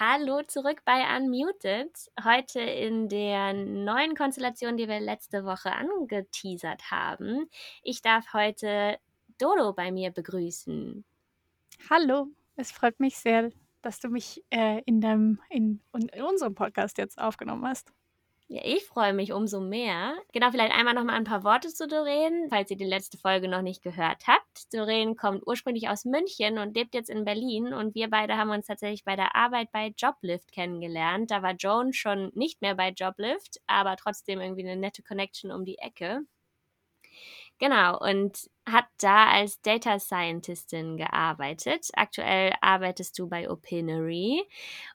Hallo zurück bei Unmuted. Heute in der neuen Konstellation, die wir letzte Woche angeteasert haben. Ich darf heute Dodo bei mir begrüßen. Hallo, es freut mich sehr, dass du mich äh, in, deinem, in, in unserem Podcast jetzt aufgenommen hast. Ja, ich freue mich umso mehr. Genau, vielleicht einmal noch mal ein paar Worte zu Doreen, falls ihr die letzte Folge noch nicht gehört habt. Doreen kommt ursprünglich aus München und lebt jetzt in Berlin und wir beide haben uns tatsächlich bei der Arbeit bei Joblift kennengelernt. Da war Joan schon nicht mehr bei Joblift, aber trotzdem irgendwie eine nette Connection um die Ecke. Genau, und hat da als Data Scientistin gearbeitet. Aktuell arbeitest du bei Opinory.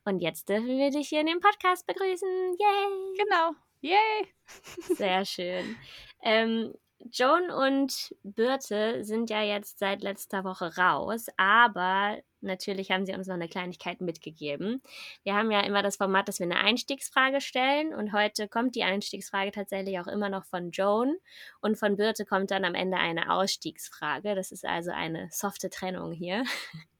Und jetzt dürfen wir dich hier in dem Podcast begrüßen. Yay! Genau. Yay! Sehr schön. Ähm, Joan und Birte sind ja jetzt seit letzter Woche raus, aber natürlich haben sie uns noch eine Kleinigkeit mitgegeben. Wir haben ja immer das Format, dass wir eine Einstiegsfrage stellen und heute kommt die Einstiegsfrage tatsächlich auch immer noch von Joan und von Birte kommt dann am Ende eine Ausstiegsfrage. Das ist also eine softe Trennung hier.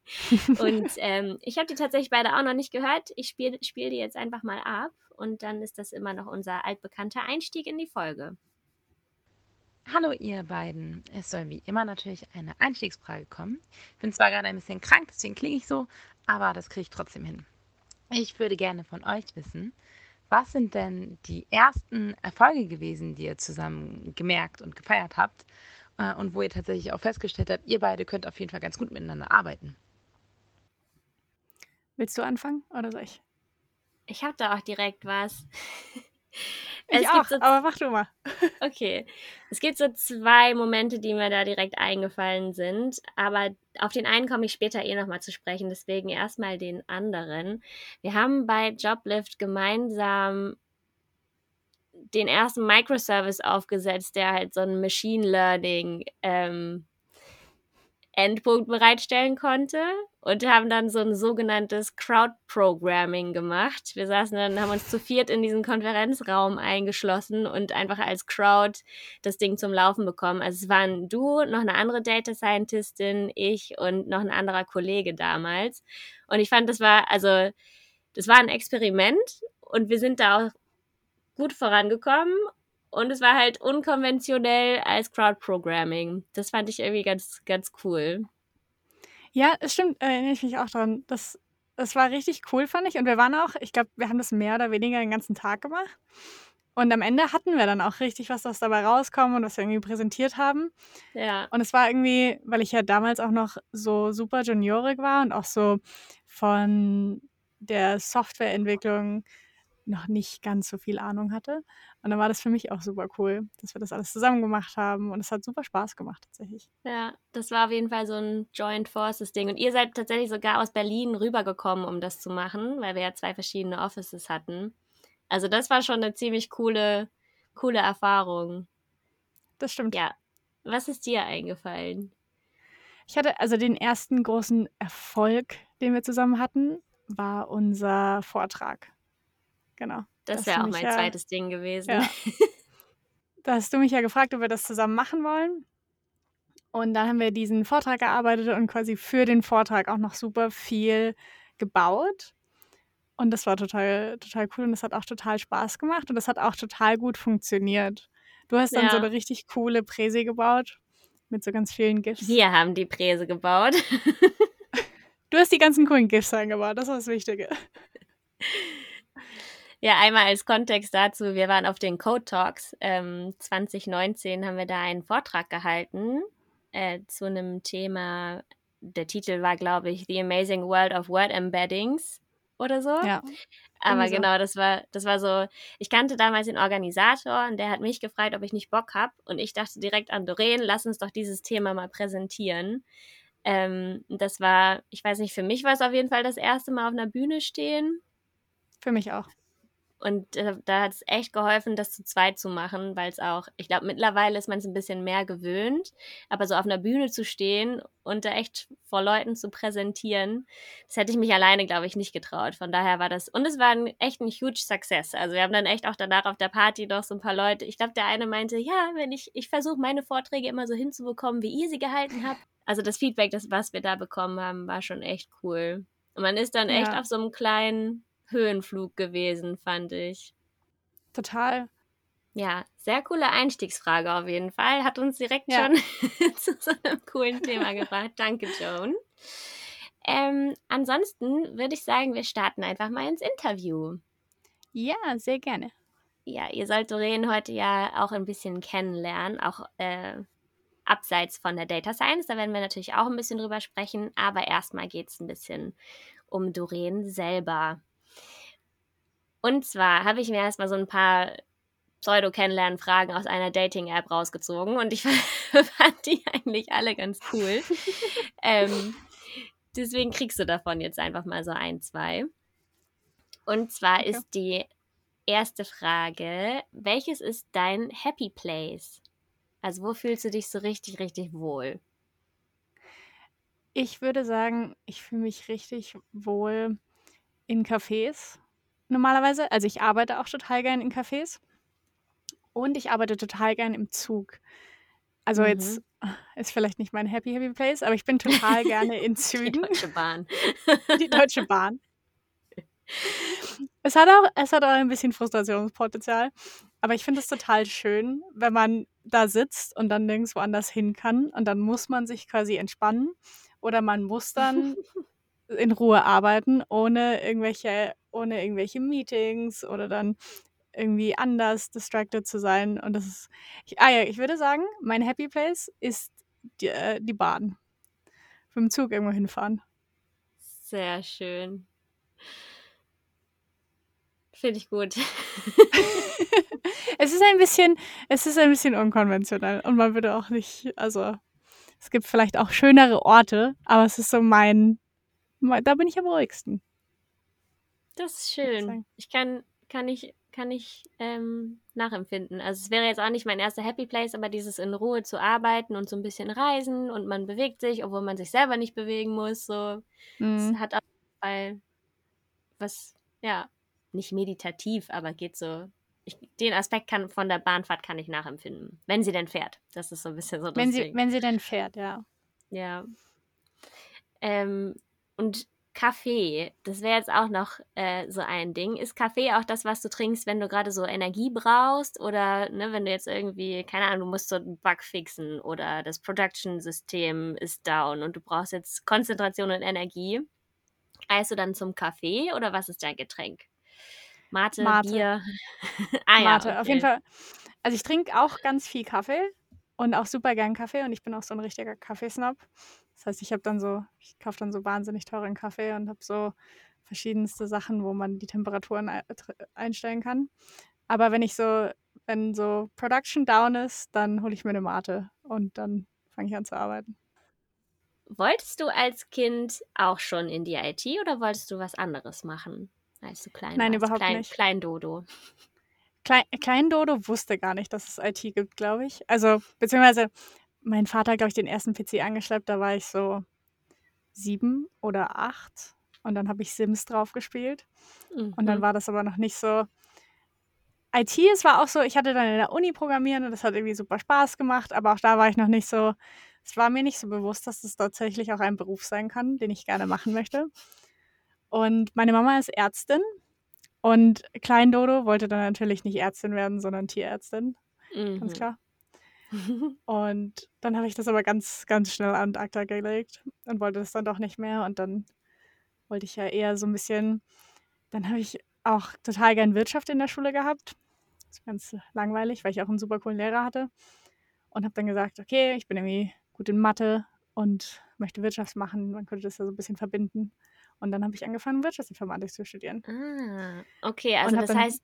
und ähm, ich habe die tatsächlich beide auch noch nicht gehört. Ich spiele spiel die jetzt einfach mal ab und dann ist das immer noch unser altbekannter Einstieg in die Folge. Hallo ihr beiden. Es soll wie immer natürlich eine Einstiegsfrage kommen. Ich bin zwar gerade ein bisschen krank, deswegen klinge ich so, aber das kriege ich trotzdem hin. Ich würde gerne von euch wissen, was sind denn die ersten Erfolge gewesen, die ihr zusammen gemerkt und gefeiert habt äh, und wo ihr tatsächlich auch festgestellt habt, ihr beide könnt auf jeden Fall ganz gut miteinander arbeiten? Willst du anfangen oder soll ich? Ich habe da auch direkt was. Ich auch, so aber mach du mal. Okay. Es gibt so zwei Momente, die mir da direkt eingefallen sind, aber auf den einen komme ich später eh nochmal zu sprechen, deswegen erstmal den anderen. Wir haben bei Joblift gemeinsam den ersten Microservice aufgesetzt, der halt so ein Machine Learning ähm, Endpunkt bereitstellen konnte und haben dann so ein sogenanntes Crowd-Programming gemacht. Wir saßen dann, haben uns zu viert in diesen Konferenzraum eingeschlossen und einfach als Crowd das Ding zum Laufen bekommen. Also es waren du, noch eine andere Data Scientistin, ich und noch ein anderer Kollege damals. Und ich fand, das war, also, das war ein Experiment und wir sind da auch gut vorangekommen und es war halt unkonventionell als Crowd-Programming. Das fand ich irgendwie ganz, ganz cool. Ja, es stimmt, erinnere ich mich auch dran. Das, das war richtig cool, fand ich. Und wir waren auch, ich glaube, wir haben das mehr oder weniger den ganzen Tag gemacht. Und am Ende hatten wir dann auch richtig was, was dabei rauskommt und was wir irgendwie präsentiert haben. Ja. Und es war irgendwie, weil ich ja damals auch noch so super juniorig war und auch so von der Softwareentwicklung noch nicht ganz so viel Ahnung hatte. Und dann war das für mich auch super cool, dass wir das alles zusammen gemacht haben. Und es hat super Spaß gemacht, tatsächlich. Ja, das war auf jeden Fall so ein Joint Forces Ding. Und ihr seid tatsächlich sogar aus Berlin rübergekommen, um das zu machen, weil wir ja zwei verschiedene Offices hatten. Also das war schon eine ziemlich coole, coole Erfahrung. Das stimmt. Ja. Was ist dir eingefallen? Ich hatte also den ersten großen Erfolg, den wir zusammen hatten, war unser Vortrag Genau. Das wäre auch mein ja, zweites Ding gewesen. Ja. da hast du mich ja gefragt, ob wir das zusammen machen wollen. Und dann haben wir diesen Vortrag gearbeitet und quasi für den Vortrag auch noch super viel gebaut. Und das war total, total cool und das hat auch total Spaß gemacht und das hat auch total gut funktioniert. Du hast dann ja. so eine richtig coole Präse gebaut mit so ganz vielen GIFs. Wir haben die Präse gebaut. du hast die ganzen coolen GIFs eingebaut, das war das Wichtige. Ja, einmal als Kontext dazu, wir waren auf den Code Talks. Ähm, 2019 haben wir da einen Vortrag gehalten äh, zu einem Thema. Der Titel war, glaube ich, The Amazing World of Word Embeddings oder so. Ja. Aber so. genau, das war, das war so, ich kannte damals den Organisator und der hat mich gefragt, ob ich nicht Bock habe. Und ich dachte direkt an Doreen, lass uns doch dieses Thema mal präsentieren. Ähm, das war, ich weiß nicht, für mich war es auf jeden Fall das erste Mal auf einer Bühne stehen. Für mich auch. Und äh, da hat es echt geholfen, das zu zweit zu machen, weil es auch, ich glaube, mittlerweile ist man es ein bisschen mehr gewöhnt, aber so auf einer Bühne zu stehen und da echt vor Leuten zu präsentieren, das hätte ich mich alleine, glaube ich, nicht getraut. Von daher war das, und es war ein, echt ein huge Success. Also wir haben dann echt auch danach auf der Party noch so ein paar Leute, ich glaube, der eine meinte, ja, wenn ich, ich versuche meine Vorträge immer so hinzubekommen, wie ihr sie gehalten habt. Also das Feedback, das, was wir da bekommen haben, war schon echt cool. Und man ist dann echt Ja. auf so einem kleinen Höhenflug gewesen, fand ich. Total. Ja, sehr coole Einstiegsfrage auf jeden Fall. Hat uns direkt Ja. schon zu so einem coolen Thema gebracht. Danke, Joan. Ähm, ansonsten würde ich sagen, wir starten einfach mal ins Interview. Ja, sehr gerne. Ja, ihr sollt Doreen heute ja auch ein bisschen kennenlernen, auch äh, abseits von der Data Science. Da werden wir natürlich auch ein bisschen drüber sprechen, aber erstmal geht es ein bisschen um Doreen selber. Und zwar habe ich mir erstmal so ein paar Pseudo-Kennenlernen-Fragen aus einer Dating-App rausgezogen und ich fand die eigentlich alle ganz cool. ähm, deswegen kriegst du davon jetzt einfach mal so ein, zwei. Und zwar Okay. ist die erste Frage, welches ist dein Happy Place? Also wo fühlst du dich so richtig, richtig wohl? Ich würde sagen, ich fühle mich richtig wohl in Cafés normalerweise. Also ich arbeite auch total gern in Cafés und ich arbeite total gern im Zug. Also Mhm. jetzt ist vielleicht nicht mein Happy Happy Place, aber ich bin total gerne in Die Zügen, Deutsche Bahn. die Deutsche Bahn. Es hat auch, es hat auch ein bisschen Frustrationspotenzial, aber ich finde es total schön, wenn man da sitzt und dann nirgends woanders hin kann und dann muss man sich quasi entspannen oder man muss dann in Ruhe arbeiten, ohne irgendwelche, ohne irgendwelche Meetings oder dann irgendwie anders distracted zu sein. Und das ist, ich, ah ja, ich würde sagen, mein Happy Place ist die, äh, die Bahn. Mit dem Zug irgendwo hinfahren. Sehr schön. Finde ich gut. es ist ein bisschen, es ist ein bisschen unkonventionell und man würde auch nicht, also es gibt vielleicht auch schönere Orte, aber es ist so mein, mein da bin ich am ruhigsten. Das ist schön. Ich kann, kann ich, kann ich ähm, nachempfinden. Also es wäre jetzt auch nicht mein erster Happy Place, aber dieses in Ruhe zu arbeiten und so ein bisschen reisen und man bewegt sich, obwohl man sich selber nicht bewegen muss. So, Mhm. hat auf jeden Fall was, ja, nicht meditativ, aber geht so. Ich, den Aspekt kann von der Bahnfahrt kann ich nachempfinden, wenn sie denn fährt. Das ist so ein bisschen so das Wenn sie, Ding. wenn sie denn fährt, ja. Ja. Ähm, und Kaffee, das wäre jetzt auch noch äh, so ein Ding. Ist Kaffee auch das, was du trinkst, wenn du gerade so Energie brauchst? Oder ne, wenn du jetzt irgendwie, keine Ahnung, du musst so einen Bug fixen oder das Production-System ist down und du brauchst jetzt Konzentration und Energie. Eist du dann zum Kaffee oder was ist dein Getränk? Mate, Mate. Bier? ah ja, Mate, auf jeden okay. Fall. Also ich trinke auch ganz viel Kaffee und auch super gern Kaffee und ich bin auch so ein richtiger Kaffeesnob. Das heißt, ich habe dann so, ich kaufe dann so wahnsinnig teuren Kaffee und habe so verschiedenste Sachen, wo man die Temperaturen einstellen kann. Aber wenn ich so, wenn so Production down ist, dann hole ich mir eine Mate und dann fange ich an zu arbeiten. Wolltest du als Kind auch schon in die IT oder wolltest du was anderes machen, als du klein Nein, warst? überhaupt klein, nicht. Klein Dodo. Klein, Klein Dodo wusste gar nicht, dass es IT gibt, glaube ich. Also, beziehungsweise mein Vater hat, glaube ich, den ersten PC angeschleppt, da war ich so sieben oder acht. Und dann habe ich Sims drauf gespielt. Und dann Mhm. war das aber noch nicht so. IT, es war auch so, ich hatte dann in der Uni Programmieren und das hat irgendwie super Spaß gemacht, aber auch da war ich noch nicht so, es war mir nicht so bewusst, dass das tatsächlich auch ein Beruf sein kann, den ich gerne machen möchte. Und meine Mama ist Ärztin und Klein Dodo wollte dann natürlich nicht Ärztin werden, sondern Tierärztin, ganz Mhm. klar. Und dann habe ich das aber ganz, ganz schnell an ACTA gelegt und wollte das dann doch nicht mehr. Und dann wollte ich ja eher so ein bisschen, dann habe ich auch total gern Wirtschaft in der Schule gehabt. Das ist ganz langweilig, weil ich auch einen super coolen Lehrer hatte. Und habe dann gesagt, okay, ich bin irgendwie gut in Mathe und möchte Wirtschaft machen. Man könnte das ja so ein bisschen verbinden. Und dann habe ich angefangen, Wirtschaftsinformatik zu studieren. Ah, okay, also das heißt,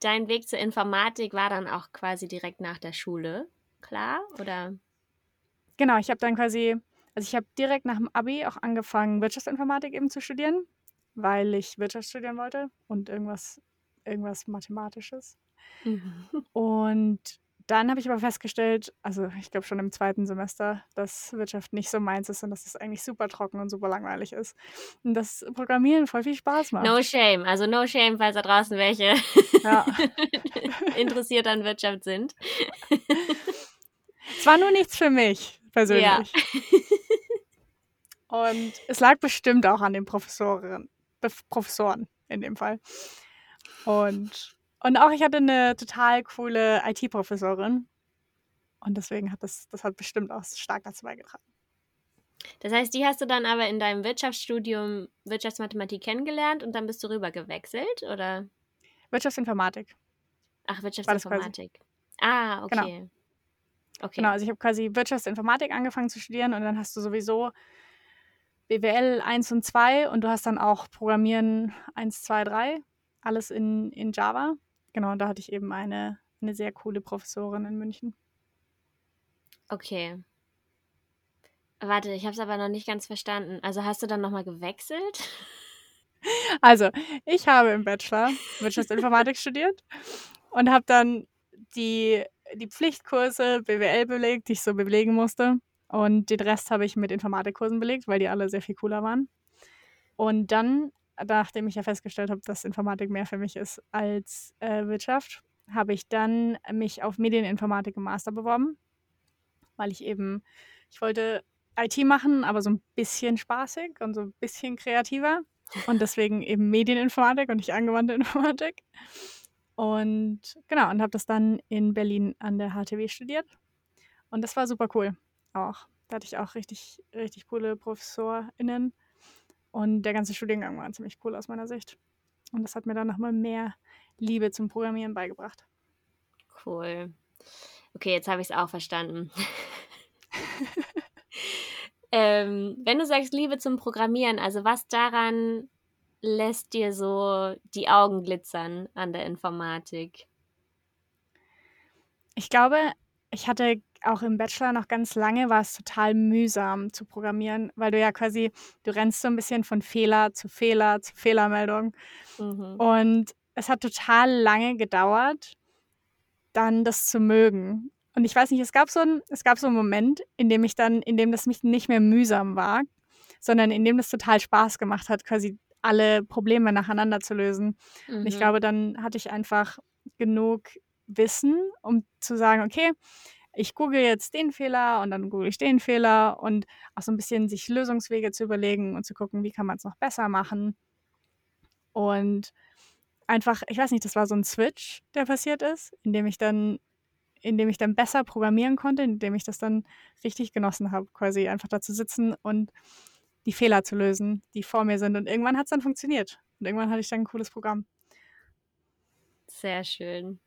dein Weg zur Informatik war dann auch quasi direkt nach der Schule, klar? Oder? genau, ich habe dann quasi, also ich habe direkt nach dem Abi auch angefangen, Wirtschaftsinformatik eben zu studieren, weil ich Wirtschaft studieren wollte und irgendwas, irgendwas Mathematisches. Mhm. Und dann habe ich aber festgestellt, also ich glaube schon im zweiten Semester, dass Wirtschaft nicht so meins ist und dass es eigentlich super trocken und super langweilig ist. Und dass Programmieren voll viel Spaß No macht. shame, also no shame, falls da draußen welche Ja. interessiert an Wirtschaft sind. Es war nur nichts für mich Ja. persönlich. Und es lag bestimmt auch an den Professoren, Professoren in dem Fall. Und, und auch ich hatte eine total coole IT-Professorin. Und deswegen hat das, das hat bestimmt auch stark dazu beigetragen. Das heißt, die hast du dann aber in deinem Wirtschaftsstudium Wirtschaftsmathematik kennengelernt und dann bist du rüber gewechselt, oder? Wirtschaftsinformatik. Ach, Wirtschaftsinformatik. Ah, okay. Genau. okay. Genau, also ich habe quasi Wirtschaftsinformatik angefangen zu studieren und dann hast du sowieso BWL 1 und 2 und du hast dann auch Programmieren 1, 2, 3, alles in, in Java. Genau, und da hatte ich eben eine, eine sehr coole Professorin in München. Okay. Warte, ich habe es aber noch nicht ganz verstanden. Also hast du dann nochmal gewechselt? Also, ich habe im Bachelor Wirtschaftsinformatik studiert und habe dann die, die Pflichtkurse BWL belegt, die ich so belegen musste. Und den Rest habe ich mit Informatikkursen belegt, weil die alle sehr viel cooler waren. Und dann, nachdem ich ja festgestellt habe, dass Informatik mehr für mich ist als äh, Wirtschaft, habe ich dann mich auf Medieninformatik im Master beworben, weil ich eben, ich wollte IT machen, aber so ein bisschen spaßig und so ein bisschen kreativer. Und deswegen eben Medieninformatik und nicht angewandte Informatik. Und genau, und habe das dann in Berlin an der HTW studiert. Und das war super cool. Auch. Da hatte ich auch richtig, richtig coole ProfessorInnen. Und der ganze Studiengang war ziemlich cool aus meiner Sicht. Und das hat mir dann nochmal mehr Liebe zum Programmieren beigebracht. Cool. Okay, jetzt habe ich es auch verstanden. Ähm, wenn du sagst Liebe zum Programmieren, also was daran lässt dir so die Augen glitzern an der Informatik? Ich glaube, ich hatte auch im Bachelor noch ganz lange, war es total mühsam zu programmieren, weil du ja quasi, du rennst so ein bisschen von Fehler zu Fehler zu Fehlermeldung. Mhm. Und es hat total lange gedauert, dann das zu mögen. Und ich weiß nicht, es gab so ein, es gab so einen Moment, in dem ich dann, in dem das mich nicht mehr mühsam war, sondern in dem das total Spaß gemacht hat, quasi alle Probleme nacheinander zu lösen. Mhm. Und ich mhm. glaube, dann hatte ich einfach genug Wissen, um zu sagen, okay, ich google jetzt den Fehler und dann google ich den Fehler und auch so ein bisschen sich Lösungswege zu überlegen und zu gucken, wie kann man es noch besser machen. Und einfach, ich weiß nicht, das war so ein Switch, der passiert ist, in dem ich dann in dem ich dann besser programmieren konnte, in dem ich das dann richtig genossen habe, quasi einfach da zu sitzen und die Fehler zu lösen, die vor mir sind. Und irgendwann hat es dann funktioniert. Und irgendwann hatte ich dann ein cooles Programm. Sehr schön.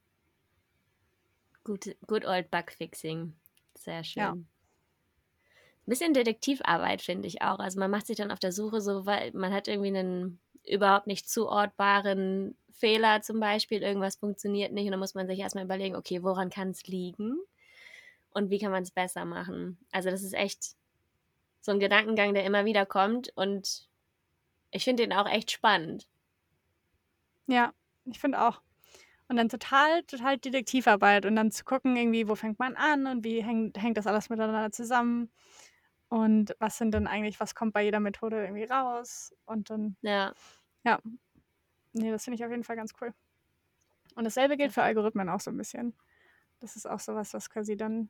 Good, good old Bugfixing. Sehr schön. Ja. Ein bisschen Detektivarbeit finde ich auch. Also man macht sich dann auf der Suche so, weil man hat irgendwie einen überhaupt nicht zuortbaren Fehler zum Beispiel, irgendwas funktioniert nicht und dann muss man sich erstmal überlegen, okay, woran kann es liegen und wie kann man es besser machen. Also das ist echt so ein Gedankengang, der immer wieder kommt und ich finde den auch echt spannend. Ja, ich finde auch. Und dann total, total Detektivarbeit und dann zu gucken, irgendwie, wo fängt man an und wie hängt, hängt das alles miteinander zusammen und was sind denn eigentlich, was kommt bei jeder Methode irgendwie raus und dann, ja, ja, Nee, das finde ich auf jeden Fall ganz cool. Und dasselbe gilt für Algorithmen auch so ein bisschen. Das ist auch sowas, was quasi dann,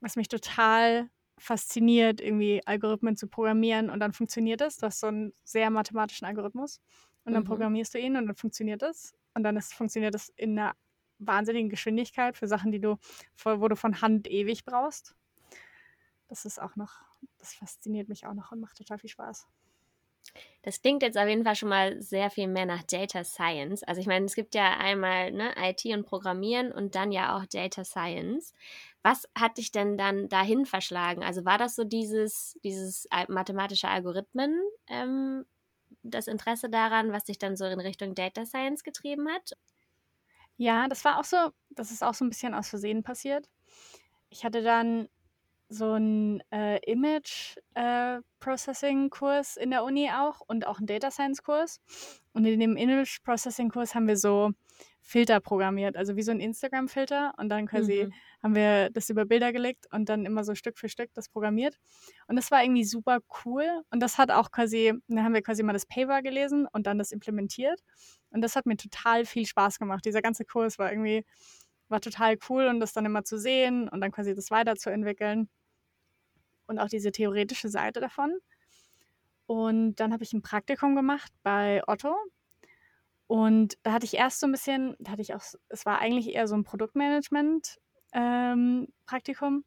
was mich total fasziniert, irgendwie Algorithmen zu programmieren und dann funktioniert es. Du hast so einen sehr mathematischen Algorithmus und dann mhm. programmierst du ihn und dann funktioniert es. Und dann ist, funktioniert es in einer wahnsinnigen Geschwindigkeit für Sachen, die du, wo du von Hand ewig brauchst. Das ist auch noch, das fasziniert mich auch noch und macht total viel Spaß. Das klingt jetzt auf jeden Fall schon mal sehr viel mehr nach Data Science. Also ich meine, es gibt ja einmal ne, IT und Programmieren und dann ja auch Data Science. Was hat dich denn dann dahin verschlagen? Also war das so dieses, dieses mathematische Algorithmen, ähm, das Interesse daran, was dich dann so in Richtung Data Science getrieben hat? Ja, das war auch so, das ist auch so ein bisschen aus Versehen passiert. Ich hatte dann so ein äh, Image, äh, in der Uni auch und auch 'n Data Science-Kurs. Und in dem Image Processing-Kurs haben wir so Filter programmiert, also wie so ein Instagram-Filter und dann quasi Mhm. haben wir das über Bilder gelegt und dann immer so Stück für Stück das programmiert. Und das war irgendwie super cool und das hat auch quasi dann haben wir quasi mal das Paper gelesen und dann das implementiert. Und das hat mir total viel Spaß gemacht. Dieser ganze Kurs war irgendwie war total cool und das dann immer zu sehen und dann quasi das weiterzuentwickeln und auch diese theoretische Seite davon. Und dann habe ich ein Praktikum gemacht bei Otto. Und da hatte ich erst so ein bisschen, da hatte ich auch, es war eigentlich eher so ein Produktmanagement-Praktikum. Ähm,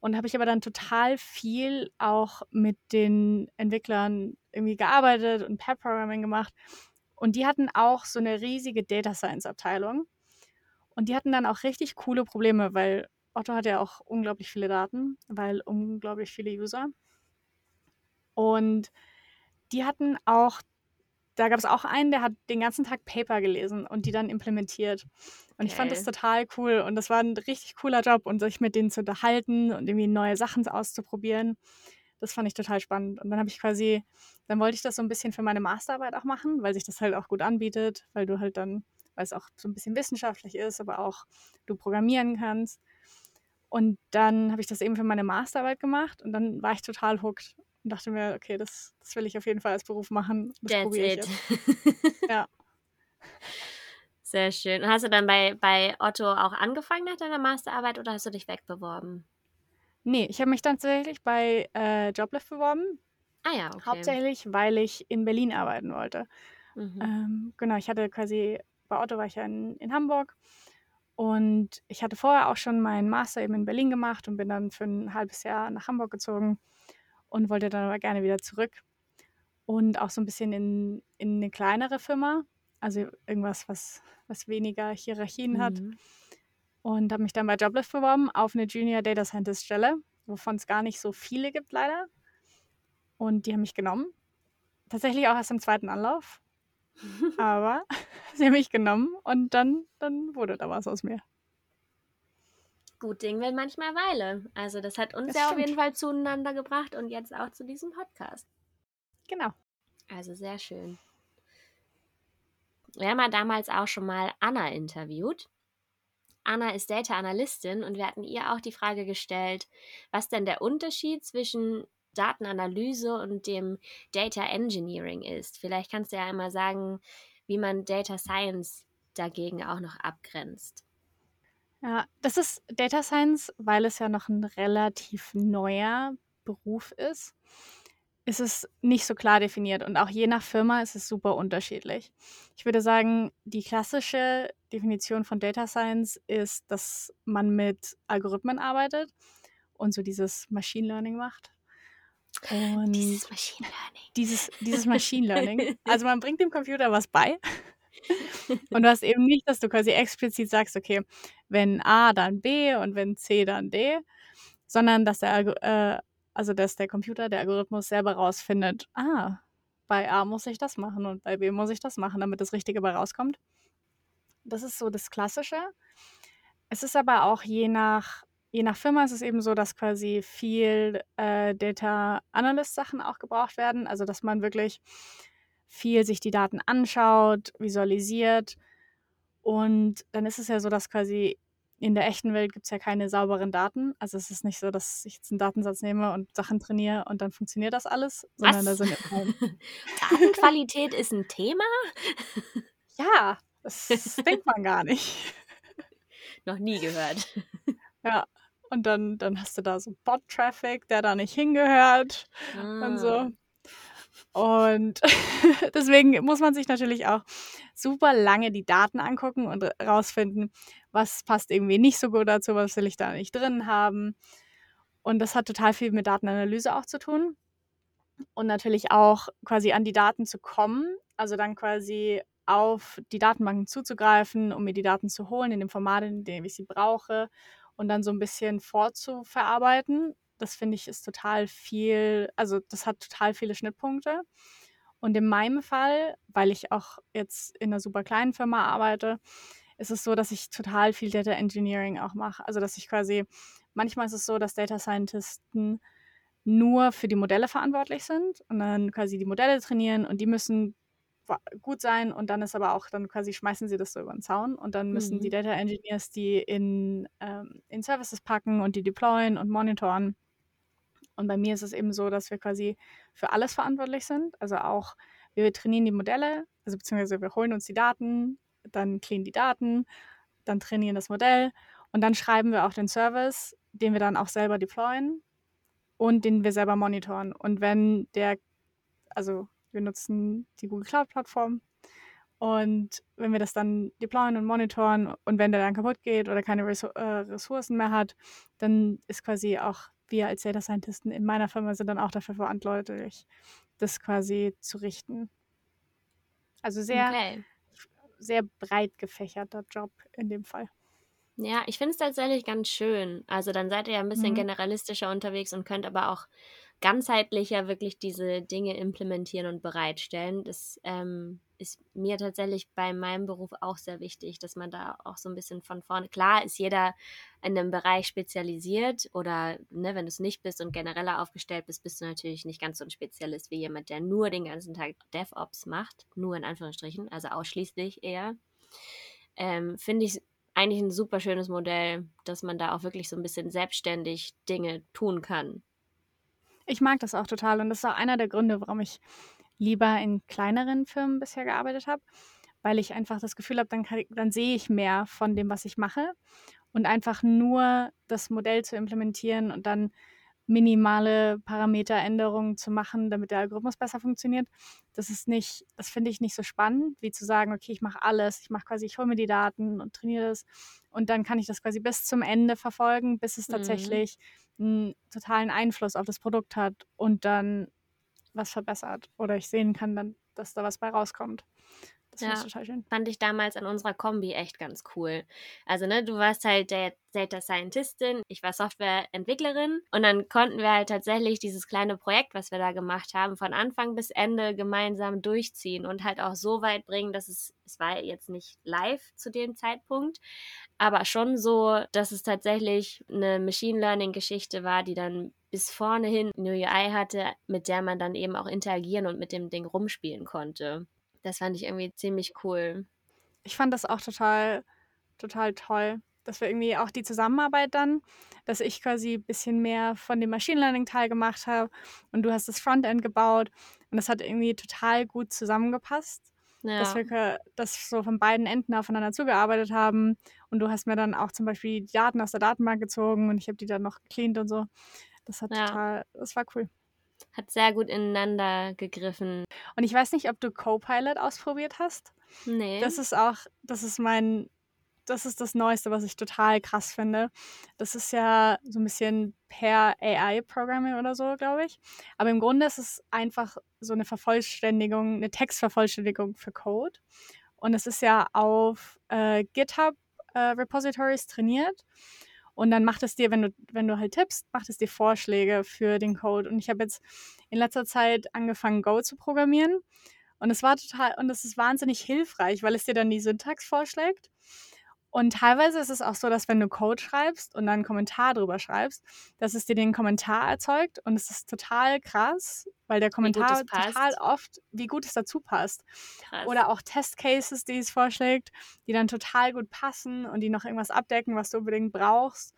und habe ich aber dann total viel auch mit den Entwicklern irgendwie gearbeitet und Pair-Programming gemacht. Und die hatten auch so eine riesige Data Science-Abteilung. Und die hatten dann auch richtig coole Probleme, weil Otto hat ja auch unglaublich viele Daten, weil unglaublich viele User. Und die hatten auch, da gab es auch einen, der hat den ganzen Tag Paper gelesen und die dann implementiert. Und ich fand das total cool und das war ein richtig cooler Job und sich mit denen zu unterhalten und irgendwie neue Sachen auszuprobieren. Das fand ich total spannend. Und dann habe ich quasi, dann wollte ich das so ein bisschen für meine Masterarbeit auch machen, weil sich das halt auch gut anbietet, weil du halt dann, weil es auch so ein bisschen wissenschaftlich ist, aber auch du programmieren kannst. Und dann habe ich das eben für meine Masterarbeit gemacht und dann war ich total hooked und dachte mir, okay, das, das will ich auf jeden Fall als Beruf machen. Das probiere ich jetzt. ja. Sehr schön. Und hast du dann bei, bei Otto auch angefangen nach deiner Masterarbeit oder hast du dich wegbeworben? Nee, ich habe mich dann tatsächlich bei äh, Joblift beworben. Ah ja, okay. Hauptsächlich, weil ich in Berlin arbeiten wollte. Mhm. Ähm, genau, ich hatte quasi, bei Otto war ich ja in, in Hamburg und ich hatte vorher auch schon meinen Master eben in Berlin gemacht und bin dann für ein halbes Jahr nach Hamburg gezogen und wollte dann aber gerne wieder zurück. Und auch so ein bisschen in, in eine kleinere Firma, also irgendwas, was, was weniger Hierarchien mhm. hat. Und habe mich dann bei Joblift beworben auf eine Junior Data Scientist Stelle, wovon es gar nicht so viele gibt, leider. Und die haben mich genommen. Tatsächlich auch erst im zweiten Anlauf. Aber sie haben mich genommen und dann, dann wurde da was aus mir gut Ding will manchmal Weile. Also das hat uns das ja stimmt. auf jeden Fall zueinander gebracht und jetzt auch zu diesem Podcast. Genau. Also sehr schön. Wir haben ja damals auch schon mal Anna interviewt. Anna ist Data Analystin und wir hatten ihr auch die Frage gestellt, was denn der Unterschied zwischen Datenanalyse und dem Data Engineering ist. Vielleicht kannst du ja einmal sagen, wie man Data Science dagegen auch noch abgrenzt. Ja, das ist Data Science, weil es ja noch ein relativ neuer Beruf ist, ist es nicht so klar definiert und auch je nach Firma ist es super unterschiedlich. Ich würde sagen, die klassische Definition von Data Science ist, dass man mit Algorithmen arbeitet und so dieses Machine Learning macht. Und dieses Machine Learning. Dieses, dieses Machine Learning. Also man bringt dem Computer was bei und du hast eben nicht, dass du quasi explizit sagst, okay, wenn A, dann B und wenn C, dann D, sondern dass der, äh, also dass der Computer, der Algorithmus selber rausfindet, ah, bei A muss ich das machen und bei B muss ich das machen, damit das Richtige bei rauskommt. Das ist so das Klassische. Es ist aber auch je nach, je nach Firma ist es eben so, dass quasi viel äh, Data Analyst Sachen auch gebraucht werden. Also dass man wirklich viel sich die Daten anschaut, visualisiert. Und dann ist es ja so, dass quasi in der echten Welt gibt es ja keine sauberen Daten. Also es ist nicht so, dass ich jetzt einen Datensatz nehme und Sachen trainiere und dann funktioniert das alles, sondern da sind Datenqualität ist ein Thema? Ja, das denkt man gar nicht. Noch nie gehört. Ja, und dann, dann hast du da so Bot-Traffic, der da nicht hingehört ah. und so. Und deswegen muss man sich natürlich auch super lange die Daten angucken und rausfinden, was passt irgendwie nicht so gut dazu, was will ich da nicht drin haben. Und das hat total viel mit Datenanalyse auch zu tun. Und natürlich auch quasi an die Daten zu kommen, also dann quasi auf die Datenbanken zuzugreifen, um mir die Daten zu holen in dem Format, in dem ich sie brauche und dann so ein bisschen vorzuverarbeiten das finde ich ist total viel, also das hat total viele Schnittpunkte. Und in meinem Fall, weil ich auch jetzt in einer super kleinen Firma arbeite, ist es so, dass ich total viel Data Engineering auch mache. Also dass ich quasi, manchmal ist es so, dass Data Scientisten nur für die Modelle verantwortlich sind und dann quasi die Modelle trainieren und die müssen gut sein und dann ist aber auch, dann quasi schmeißen sie das so über den Zaun und dann müssen mhm. die Data Engineers die in, ähm, in Services packen und die deployen und monitoren. Und bei mir ist es eben so, dass wir quasi für alles verantwortlich sind. Also auch, wir trainieren die Modelle, also beziehungsweise wir holen uns die Daten, dann cleanen die Daten, dann trainieren das Modell und dann schreiben wir auch den Service, den wir dann auch selber deployen und den wir selber monitoren. Und wenn der also wir nutzen die Google Cloud-Plattform. Und wenn wir das dann deployen und monitoren und wenn der dann kaputt geht oder keine äh, Ressourcen mehr hat, dann ist quasi auch wir als Data Scientisten in meiner Firma sind dann auch dafür verantwortlich, das quasi zu richten. Also sehr, okay. sehr breit gefächerter Job in dem Fall. Ja, ich finde es tatsächlich ganz schön. Also dann seid ihr ja ein bisschen mhm. generalistischer unterwegs und könnt aber auch ganzheitlicher wirklich diese Dinge implementieren und bereitstellen. Das ähm, ist mir tatsächlich bei meinem Beruf auch sehr wichtig, dass man da auch so ein bisschen von vorne, klar ist jeder in einem Bereich spezialisiert oder ne, wenn du es nicht bist und genereller aufgestellt bist, bist du natürlich nicht ganz so ein Spezialist wie jemand, der nur den ganzen Tag DevOps macht, nur in Anführungsstrichen, also ausschließlich eher. Ähm, Finde ich eigentlich ein super schönes Modell, dass man da auch wirklich so ein bisschen selbstständig Dinge tun kann. Ich mag das auch total und das ist auch einer der Gründe, warum ich lieber in kleineren Firmen bisher gearbeitet habe, weil ich einfach das Gefühl habe, dann, dann sehe ich mehr von dem, was ich mache und einfach nur das Modell zu implementieren und dann minimale Parameteränderungen zu machen, damit der Algorithmus besser funktioniert. Das ist nicht, das finde ich nicht so spannend, wie zu sagen, okay, ich mache alles, ich mache quasi, ich hole mir die Daten und trainiere das und dann kann ich das quasi bis zum Ende verfolgen, bis es mhm. tatsächlich einen totalen Einfluss auf das Produkt hat und dann was verbessert oder ich sehen kann dann, dass da was bei rauskommt. Das ja, total schön. Fand ich damals an unserer Kombi echt ganz cool. Also, ne, du warst halt der Data Scientistin, ich war Softwareentwicklerin und dann konnten wir halt tatsächlich dieses kleine Projekt, was wir da gemacht haben, von Anfang bis Ende gemeinsam durchziehen und halt auch so weit bringen, dass es, es war jetzt nicht live zu dem Zeitpunkt, aber schon so, dass es tatsächlich eine Machine Learning Geschichte war, die dann bis vorne hin eine UI hatte, mit der man dann eben auch interagieren und mit dem Ding rumspielen konnte. Das fand ich irgendwie ziemlich cool. Ich fand das auch total, total toll, dass wir irgendwie auch die Zusammenarbeit dann, dass ich quasi ein bisschen mehr von dem Machine Learning Teil gemacht habe und du hast das Frontend gebaut und das hat irgendwie total gut zusammengepasst. Ja. Dass wir das so von beiden Enden aufeinander zugearbeitet haben und du hast mir dann auch zum Beispiel die Daten aus der Datenbank gezogen und ich habe die dann noch gecleant und so. Das hat ja. total, das war cool hat sehr gut ineinander gegriffen. Und ich weiß nicht, ob du Copilot ausprobiert hast. Nee. Das ist auch, das ist mein, das ist das Neueste, was ich total krass finde. Das ist ja so ein bisschen per AI-Programming oder so, glaube ich. Aber im Grunde ist es einfach so eine Vervollständigung, eine Textvervollständigung für Code. Und es ist ja auf äh, GitHub äh, Repositories trainiert. Und dann macht es dir, wenn du, wenn du halt tippst, macht es dir Vorschläge für den Code. Und ich habe jetzt in letzter Zeit angefangen, Go zu programmieren. Und es war total, und es ist wahnsinnig hilfreich, weil es dir dann die Syntax vorschlägt. Und teilweise ist es auch so, dass wenn du Code schreibst und dann einen Kommentar drüber schreibst, dass es dir den Kommentar erzeugt. Und es ist total krass, weil der Kommentar total oft, wie gut es dazu passt. Krass. Oder auch Testcases, die es vorschlägt, die dann total gut passen und die noch irgendwas abdecken, was du unbedingt brauchst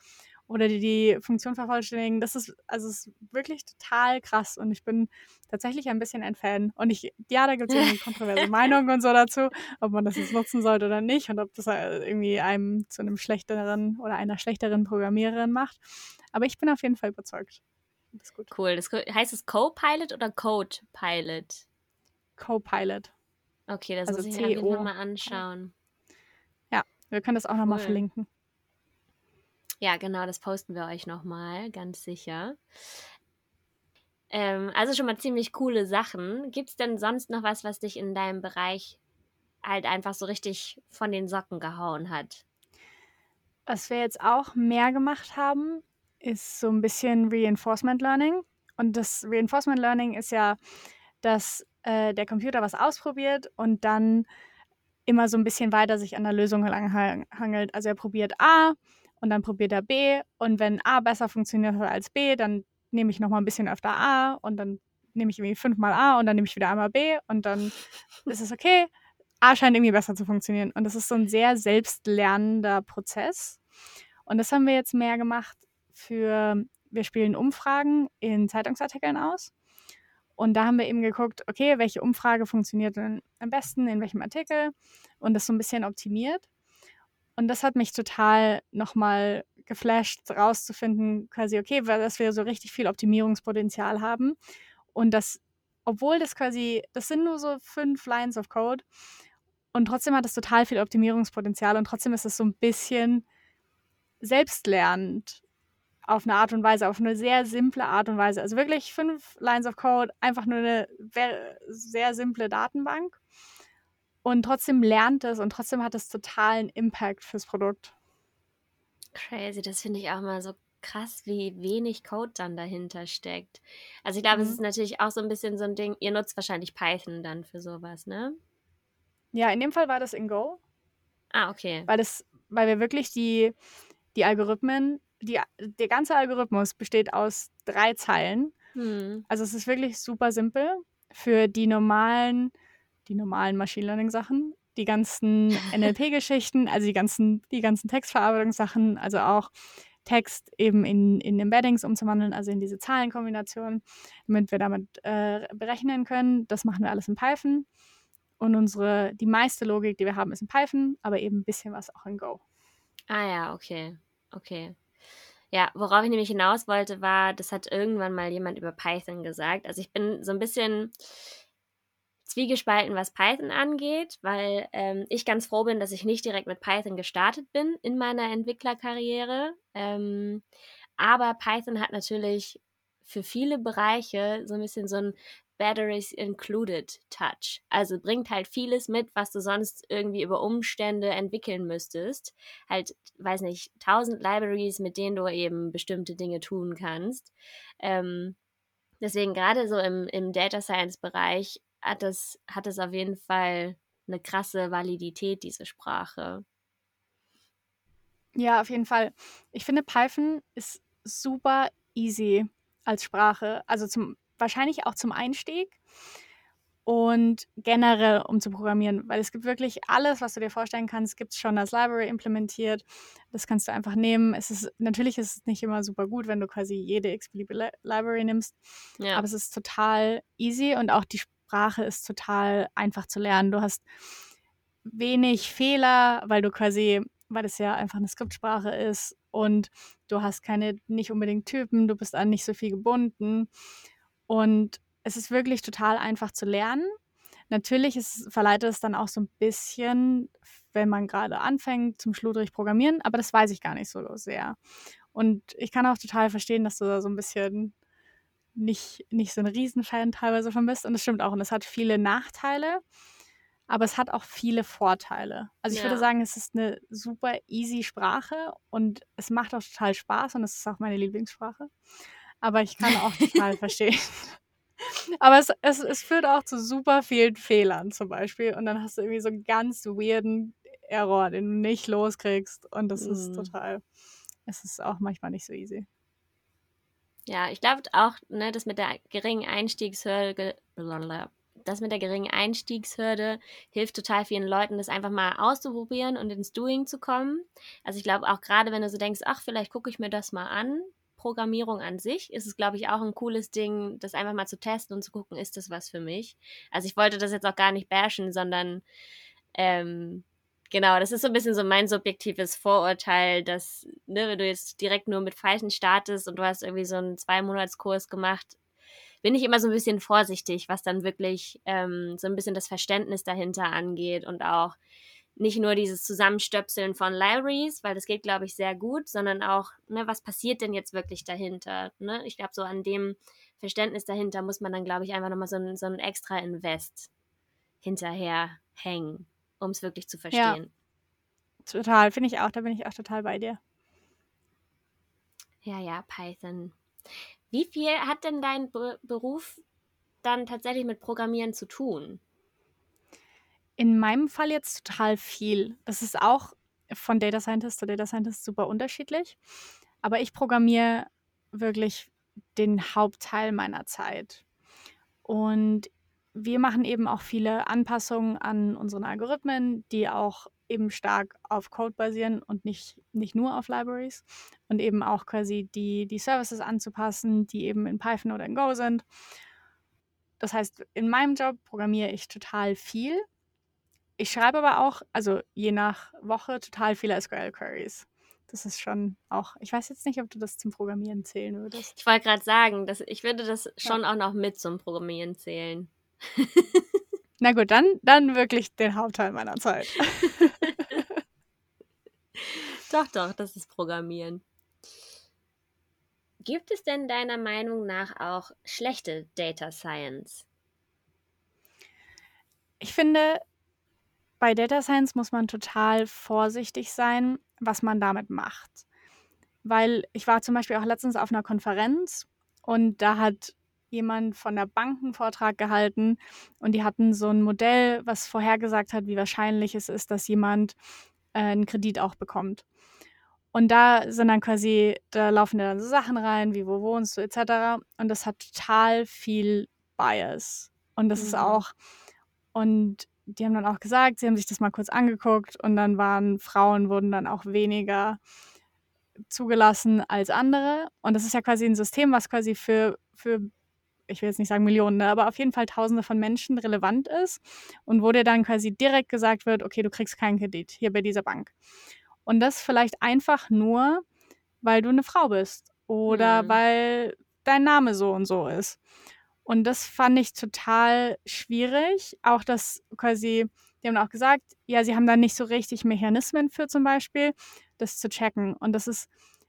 oder die die Funktion vervollständigen. Das ist also ist wirklich total krass und ich bin tatsächlich ein bisschen ein Fan. Und ich, ja, da gibt es irgendwie kontroverse Meinungen und so dazu, ob man das jetzt nutzen sollte oder nicht und ob das äh, irgendwie einem zu einem schlechteren oder einer schlechteren Programmiererin macht. Aber ich bin auf jeden Fall überzeugt. Das ist gut. Cool. Das, heißt es Co-Pilot oder Code-Pilot? Co-Pilot. Okay, das also muss ich mir mal anschauen. Ja, wir können das auch cool. nochmal verlinken. Ja, genau, das posten wir euch nochmal, ganz sicher. Ähm, also schon mal ziemlich coole Sachen. Gibt es denn sonst noch was, was dich in deinem Bereich halt einfach so richtig von den Socken gehauen hat? Was wir jetzt auch mehr gemacht haben, ist so ein bisschen Reinforcement Learning. Und das Reinforcement Learning ist ja, dass äh, der Computer was ausprobiert und dann immer so ein bisschen weiter sich an der Lösung hangelt. Also er probiert A, und dann probiert er B. Und wenn A besser funktioniert als B, dann nehme ich nochmal ein bisschen öfter A und dann nehme ich irgendwie fünfmal A und dann nehme ich wieder einmal B und dann ist es okay. A scheint irgendwie besser zu funktionieren. Und das ist so ein sehr selbstlernender Prozess. Und das haben wir jetzt mehr gemacht für, wir spielen Umfragen in Zeitungsartikeln aus. Und da haben wir eben geguckt, okay, welche Umfrage funktioniert denn am besten, in welchem Artikel und das so ein bisschen optimiert und das hat mich total nochmal geflasht, rauszufinden, quasi, okay, dass wir so richtig viel Optimierungspotenzial haben und dass obwohl das quasi, das sind nur so fünf Lines of Code und trotzdem hat es total viel Optimierungspotenzial und trotzdem ist es so ein bisschen selbstlernend auf eine Art und Weise, auf eine sehr simple Art und Weise. Also wirklich fünf Lines of Code, einfach nur eine sehr simple Datenbank. Und trotzdem lernt es und trotzdem hat es totalen Impact fürs Produkt. Crazy, das finde ich auch mal so krass, wie wenig Code dann dahinter steckt. Also ich glaube, mhm. es ist natürlich auch so ein bisschen so ein Ding, ihr nutzt wahrscheinlich Python dann für sowas, ne? Ja, in dem Fall war das in Go. Ah, okay. Weil, das, weil wir wirklich die, die Algorithmen, die, der ganze Algorithmus besteht aus drei Zeilen. Hm. Also es ist wirklich super simpel für die normalen, die normalen Machine Learning Sachen, die ganzen NLP-Geschichten, also die ganzen, die ganzen Textverarbeitungssachen, also auch Text eben in, in Embeddings umzuwandeln, also in diese Zahlenkombinationen, damit wir damit äh, berechnen können. Das machen wir alles in Python. Und unsere, die meiste Logik, die wir haben, ist in Python, aber eben ein bisschen was auch in Go. Ah ja, okay. Okay. Ja, worauf ich nämlich hinaus wollte, war, das hat irgendwann mal jemand über Python gesagt. Also ich bin so ein bisschen zwiegespalten, was Python angeht, weil ähm, ich ganz froh bin, dass ich nicht direkt mit Python gestartet bin in meiner Entwicklerkarriere. Ähm, aber Python hat natürlich für viele Bereiche so ein bisschen so ein Batteries Included Touch. Also bringt halt vieles mit, was du sonst irgendwie über Umstände entwickeln müsstest. Halt, weiß nicht, tausend Libraries, mit denen du eben bestimmte Dinge tun kannst. Ähm, deswegen gerade so im, im Data Science Bereich hat es, hat es auf jeden Fall eine krasse Validität, diese Sprache. Ja, auf jeden Fall. Ich finde, Python ist super easy als Sprache. Also zum wahrscheinlich auch zum Einstieg und generell um zu programmieren, weil es gibt wirklich alles, was du dir vorstellen kannst, gibt es schon als Library implementiert. Das kannst du einfach nehmen. Es ist natürlich ist es nicht immer super gut, wenn du quasi jede x-beliebige Library nimmst, ja. aber es ist total easy und auch die Sprache ist total einfach zu lernen. Du hast wenig Fehler, weil du quasi, weil es ja einfach eine Skriptsprache ist und du hast keine nicht unbedingt Typen, du bist an nicht so viel gebunden. Und es ist wirklich total einfach zu lernen. Natürlich ist, verleitet es dann auch so ein bisschen, wenn man gerade anfängt zum schludrig programmieren, aber das weiß ich gar nicht so sehr. Und ich kann auch total verstehen, dass du da so ein bisschen nicht, nicht so ein Riesenfan teilweise von bist. Und das stimmt auch. Und es hat viele Nachteile, aber es hat auch viele Vorteile. Also ich ja. würde sagen, es ist eine super easy Sprache und es macht auch total Spaß und es ist auch meine Lieblingssprache aber ich kann auch total verstehen. Aber es, es, es führt auch zu super vielen Fehlern zum Beispiel. Und dann hast du irgendwie so einen ganz weirden Error, den du nicht loskriegst. Und das mm. ist mhm. total, es ist auch manchmal nicht so easy. Ja, ich glaube auch, ne, das mit der geringen Einstiegshürde, das mit der geringen Einstiegshürde hilft total vielen Leuten, das einfach mal auszuprobieren und ins Doing zu kommen. Also ich glaube auch gerade, wenn du so denkst, ach, vielleicht gucke ich mir das mal an, Programmierung an sich ist es, glaube ich, auch ein cooles Ding, das einfach mal zu testen und zu gucken, ist das was für mich. Also ich wollte das jetzt auch gar nicht bashen, sondern ähm, genau, das ist so ein bisschen so mein subjektives Vorurteil, dass, ne, wenn du jetzt direkt nur mit Python startest und du hast irgendwie so einen Zwei-Monats-Kurs gemacht, bin ich immer so ein bisschen vorsichtig, was dann wirklich ähm, so ein bisschen das Verständnis dahinter angeht und auch nicht nur dieses Zusammenstöpseln von Libraries, weil das geht, glaube ich, sehr gut, sondern auch, ne, was passiert denn jetzt wirklich dahinter? Ne? Ich glaube, so an dem Verständnis dahinter muss man dann, glaube ich, einfach nochmal so ein, so ein extra Invest hinterher hängen, um es wirklich zu verstehen. Ja, total, finde ich auch, da bin ich auch total bei dir. Ja, ja, Python. Wie viel hat denn dein Be Beruf dann tatsächlich mit Programmieren zu tun? In meinem Fall jetzt total viel. Das ist auch von Data Scientist zu Data Scientist super unterschiedlich. Aber ich programmiere wirklich den Hauptteil meiner Zeit. Und wir machen eben auch viele Anpassungen an unseren Algorithmen, die auch eben stark auf Code basieren und nicht, nicht nur auf Libraries. Und eben auch quasi die, die Services anzupassen, die eben in Python oder in Go sind. Das heißt, in meinem Job programmiere ich total viel ich schreibe aber auch, also je nach Woche, total viele SQL-Queries. das ist schon auch, ich weiß jetzt nicht, ob du das zum Programmieren zählen würdest. Ich wollte gerade sagen, dass, ich würde das schon ja. auch noch mit zum Programmieren zählen. Na gut, dann, dann wirklich den Hauptteil meiner Zeit. doch, doch, das ist Programmieren. Gibt es denn deiner Meinung nach auch schlechte Data Science? Ich finde, bei Data Science muss man total vorsichtig sein, was man damit macht. Weil ich war zum Beispiel auch letztens auf einer Konferenz und da hat jemand von der Bank einen Vortrag gehalten und die hatten so ein Modell, was vorhergesagt hat, wie wahrscheinlich es ist, dass jemand äh, einen Kredit auch bekommt. Und da sind dann quasi, da laufen dann so Sachen rein, wie wo wohnst du etc. Und das hat total viel Bias. Und das mhm. ist auch, und die haben dann auch gesagt, sie haben sich das mal kurz angeguckt und dann waren Frauen, wurden dann auch weniger zugelassen als andere. Und das ist ja quasi ein System, was quasi für, für ich will jetzt nicht sagen Millionen, ne, aber auf jeden Fall Tausende von Menschen relevant ist und wo dir dann quasi direkt gesagt wird, okay, du kriegst keinen Kredit hier bei dieser Bank. Und das vielleicht einfach nur, weil du eine Frau bist oder mhm. weil dein Name so und so ist. Und das fand ich total schwierig. Auch das quasi, die haben auch gesagt, ja, sie haben da nicht so richtig Mechanismen für zum Beispiel, das zu checken. Und das ist,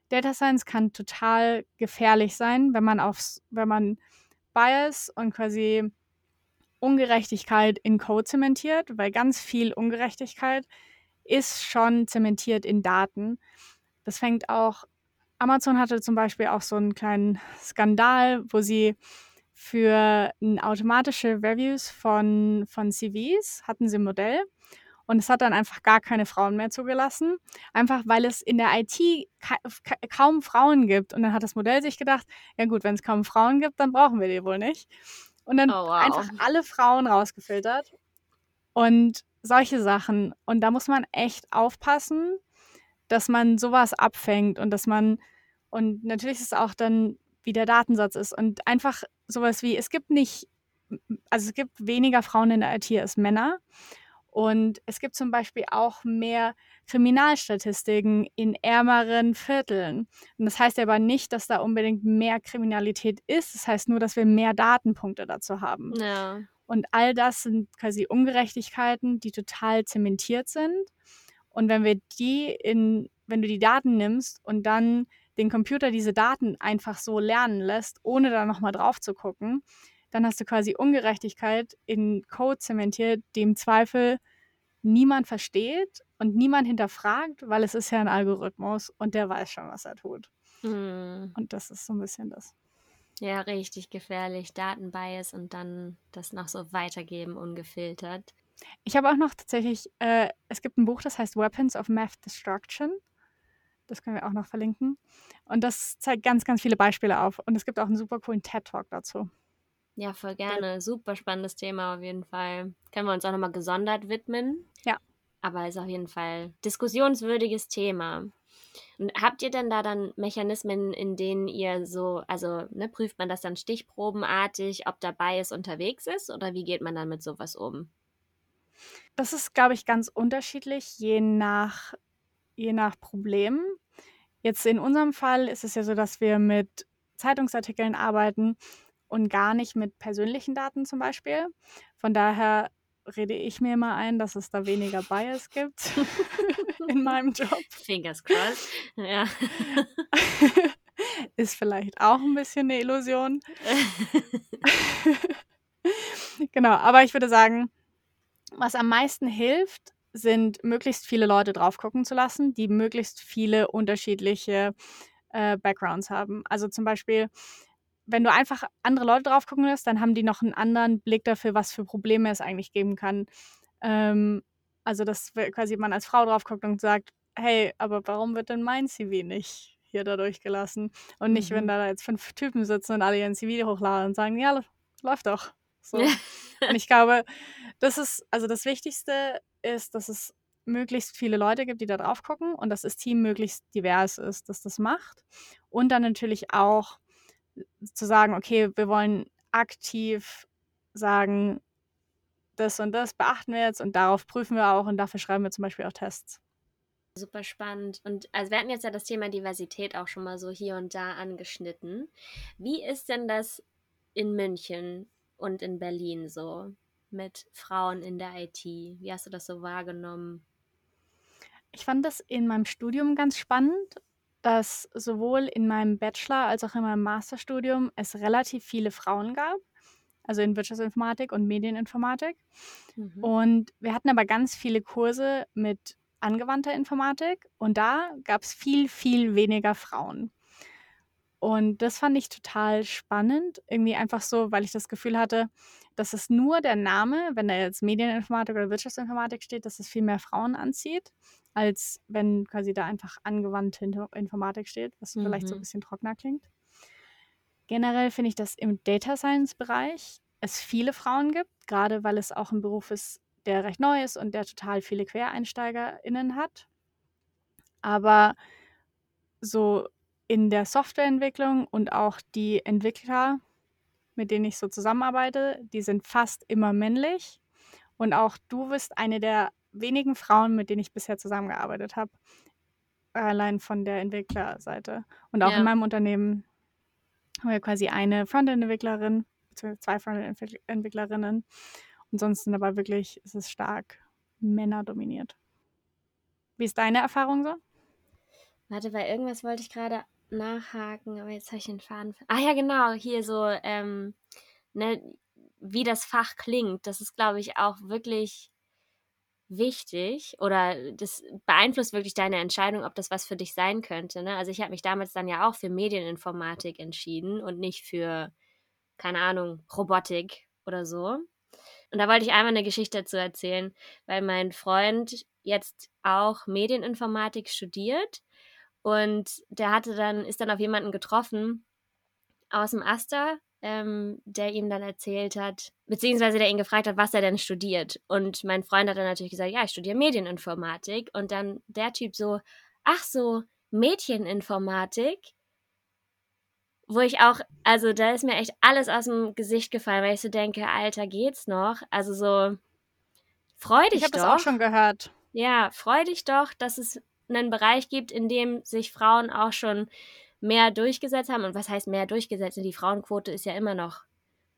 Data Science kann total gefährlich sein, wenn man aufs, wenn man Bias und quasi Ungerechtigkeit in Code zementiert, weil ganz viel Ungerechtigkeit ist schon zementiert in Daten. Das fängt auch, Amazon hatte zum Beispiel auch so einen kleinen Skandal, wo sie für automatische Reviews von, von CVs hatten sie ein Modell und es hat dann einfach gar keine Frauen mehr zugelassen, einfach weil es in der IT ka ka kaum Frauen gibt. Und dann hat das Modell sich gedacht, ja gut, wenn es kaum Frauen gibt, dann brauchen wir die wohl nicht. Und dann oh, wow. einfach alle Frauen rausgefiltert und solche Sachen. Und da muss man echt aufpassen, dass man sowas abfängt und dass man, und natürlich ist es auch dann, wie der Datensatz ist und einfach sowas wie, es gibt nicht, also es gibt weniger Frauen in der IT als Männer. Und es gibt zum Beispiel auch mehr Kriminalstatistiken in ärmeren Vierteln. Und das heißt aber nicht, dass da unbedingt mehr Kriminalität ist. Das heißt nur, dass wir mehr Datenpunkte dazu haben. Ja. Und all das sind quasi Ungerechtigkeiten, die total zementiert sind. Und wenn wir die in, wenn du die Daten nimmst und dann den Computer diese Daten einfach so lernen lässt, ohne da nochmal drauf zu gucken, dann hast du quasi Ungerechtigkeit in Code zementiert, die im Zweifel niemand versteht und niemand hinterfragt, weil es ist ja ein Algorithmus und der weiß schon, was er tut. Mhm. Und das ist so ein bisschen das. Ja, richtig gefährlich. Datenbias und dann das noch so weitergeben, ungefiltert. Ich habe auch noch tatsächlich, äh, es gibt ein Buch, das heißt Weapons of Math Destruction. Das können wir auch noch verlinken. Und das zeigt ganz, ganz viele Beispiele auf. Und es gibt auch einen super coolen TED-Talk dazu. Ja, voll gerne. Super spannendes Thema auf jeden Fall. Können wir uns auch nochmal gesondert widmen. Ja. Aber ist auf jeden Fall diskussionswürdiges Thema. Und habt ihr denn da dann Mechanismen, in denen ihr so, also ne, prüft man das dann stichprobenartig, ob dabei ist unterwegs ist oder wie geht man dann mit sowas um? Das ist, glaube ich, ganz unterschiedlich, je nach, je nach Problem. Jetzt in unserem Fall ist es ja so, dass wir mit Zeitungsartikeln arbeiten und gar nicht mit persönlichen Daten zum Beispiel. Von daher rede ich mir immer ein, dass es da weniger Bias gibt in meinem Job. Fingers crossed. Ja. Ist vielleicht auch ein bisschen eine Illusion. genau, aber ich würde sagen, was am meisten hilft, sind möglichst viele Leute drauf gucken zu lassen, die möglichst viele unterschiedliche äh, Backgrounds haben. Also zum Beispiel, wenn du einfach andere Leute drauf gucken lässt, dann haben die noch einen anderen Blick dafür, was für Probleme es eigentlich geben kann. Ähm, also, dass quasi man als Frau drauf guckt und sagt, hey, aber warum wird denn mein CV nicht hier da durchgelassen? Und nicht, mhm. wenn da jetzt fünf Typen sitzen und alle ihren CV hochladen und sagen, ja, läuft doch. So. und ich glaube, das ist, also das Wichtigste ist, dass es möglichst viele Leute gibt, die da drauf gucken und dass das Team möglichst divers ist, dass das macht. Und dann natürlich auch zu sagen, okay, wir wollen aktiv sagen, das und das beachten wir jetzt und darauf prüfen wir auch und dafür schreiben wir zum Beispiel auch Tests. Super spannend. Und also wir hatten jetzt ja das Thema Diversität auch schon mal so hier und da angeschnitten. Wie ist denn das in München und in Berlin so mit Frauen in der IT? Wie hast du das so wahrgenommen? Ich fand das in meinem Studium ganz spannend, dass sowohl in meinem Bachelor als auch in meinem Masterstudium es relativ viele Frauen gab, also in Wirtschaftsinformatik und Medieninformatik. Mhm. Und wir hatten aber ganz viele Kurse mit angewandter Informatik und da gab es viel, viel weniger Frauen. Und das fand ich total spannend, irgendwie einfach so, weil ich das Gefühl hatte, dass es nur der Name, wenn da jetzt Medieninformatik oder Wirtschaftsinformatik steht, dass es viel mehr Frauen anzieht, als wenn quasi da einfach angewandte Informatik steht, was vielleicht so ein Mhm. bisschen trockener klingt. Generell finde ich, dass im Data Science Bereich es viele Frauen gibt, gerade weil es auch ein Beruf ist, der recht neu ist und der total viele QuereinsteigerInnen hat. Aber so in der Softwareentwicklung und auch die Entwickler, mit denen ich so zusammenarbeite, die sind fast immer männlich. Und auch du bist eine der wenigen Frauen, mit denen ich bisher zusammengearbeitet habe. Allein von der Entwicklerseite. Und auch Ja. in meinem Unternehmen haben wir quasi eine Frontend-Entwicklerin, beziehungsweise zwei Frontend-Entwicklerinnen. Und sonst sind aber wirklich, es ist stark männerdominiert. Wie ist deine Erfahrung so? Warte, bei irgendwas wollte ich gerade nachhaken, aber jetzt habe ich den Faden. Ah ja, genau, hier so, ähm, ne, wie das Fach klingt. Das ist, glaube ich, auch wirklich wichtig oder das beeinflusst wirklich deine Entscheidung, ob das was für dich sein könnte. Ne? Also ich habe mich damals dann ja auch für Medieninformatik entschieden und nicht für, keine Ahnung, Robotik oder so. Und da wollte ich einmal eine Geschichte dazu erzählen, weil mein Freund jetzt auch Medieninformatik studiert und der hatte dann, ist dann auf jemanden getroffen aus dem Aster, ähm, der ihm dann erzählt hat, beziehungsweise der ihn gefragt hat, was er denn studiert. Und mein Freund hat dann natürlich gesagt, ja, ich studiere Medieninformatik. Und dann der Typ so, ach so, Mädcheninformatik? Wo ich auch, also da ist mir echt alles aus dem Gesicht gefallen, weil ich so denke, Alter, geht's noch? Also so, freu dich Ich habe doch. das auch schon gehört. Ja, freu dich doch, dass es einen Bereich gibt, in dem sich Frauen auch schon mehr durchgesetzt haben. Und was heißt mehr durchgesetzt? Die Frauenquote ist ja immer noch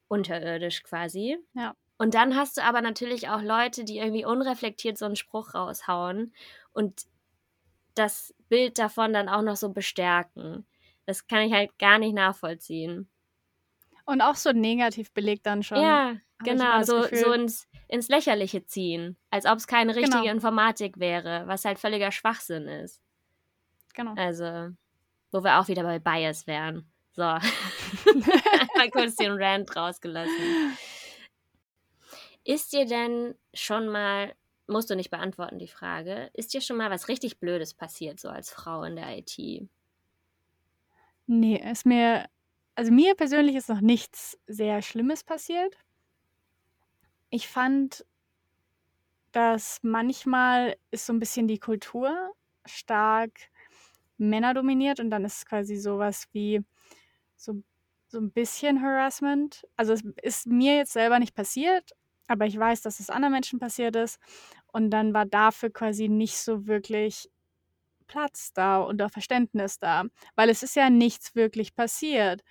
unterirdisch quasi. Ja. Und dann hast du aber natürlich auch Leute, die irgendwie unreflektiert so einen Spruch raushauen und das Bild davon dann auch noch so bestärken. Das kann ich halt gar nicht nachvollziehen. Und auch so negativ belegt dann schon. Ja, genau, so, so ins, ins Lächerliche ziehen. Als ob es keine richtige Genau. Informatik wäre, was halt völliger Schwachsinn ist. Genau. Also, wo wir auch wieder bei Bias wären. So. Mal kurz den Rant rausgelassen. Ist dir denn schon mal, musst du nicht beantworten, die Frage, ist dir schon mal was richtig Blödes passiert, so als Frau in der IT? Nee, ist mir, also mir persönlich ist noch nichts sehr Schlimmes passiert. Ich fand, dass manchmal ist so ein bisschen die Kultur stark männerdominiert und dann ist es quasi sowas wie so, so ein bisschen Harassment. Also es ist mir jetzt selber nicht passiert, aber ich weiß, dass es anderen Menschen passiert ist und dann war dafür quasi nicht so wirklich Platz da und auch Verständnis da, weil es ist ja nichts wirklich passiert.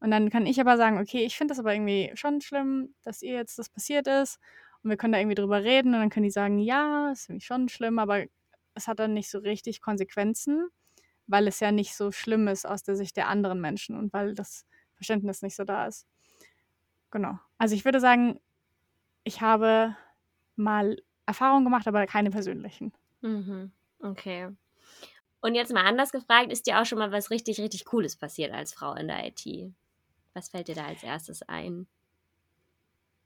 Und dann kann ich aber sagen, okay, ich finde das aber irgendwie schon schlimm, dass ihr jetzt das passiert ist und wir können da irgendwie drüber reden und dann können die sagen, ja, ist irgendwie schon schlimm, aber es hat dann nicht so richtig Konsequenzen, weil es ja nicht so schlimm ist aus der Sicht der anderen Menschen und weil das Verständnis nicht so da ist. Genau. Also ich würde sagen, ich habe mal Erfahrungen gemacht, aber keine persönlichen. Mhm. Okay. Und jetzt mal anders gefragt, ist dir auch schon mal was richtig, richtig Cooles passiert als Frau in der IT? Was fällt dir da als erstes ein?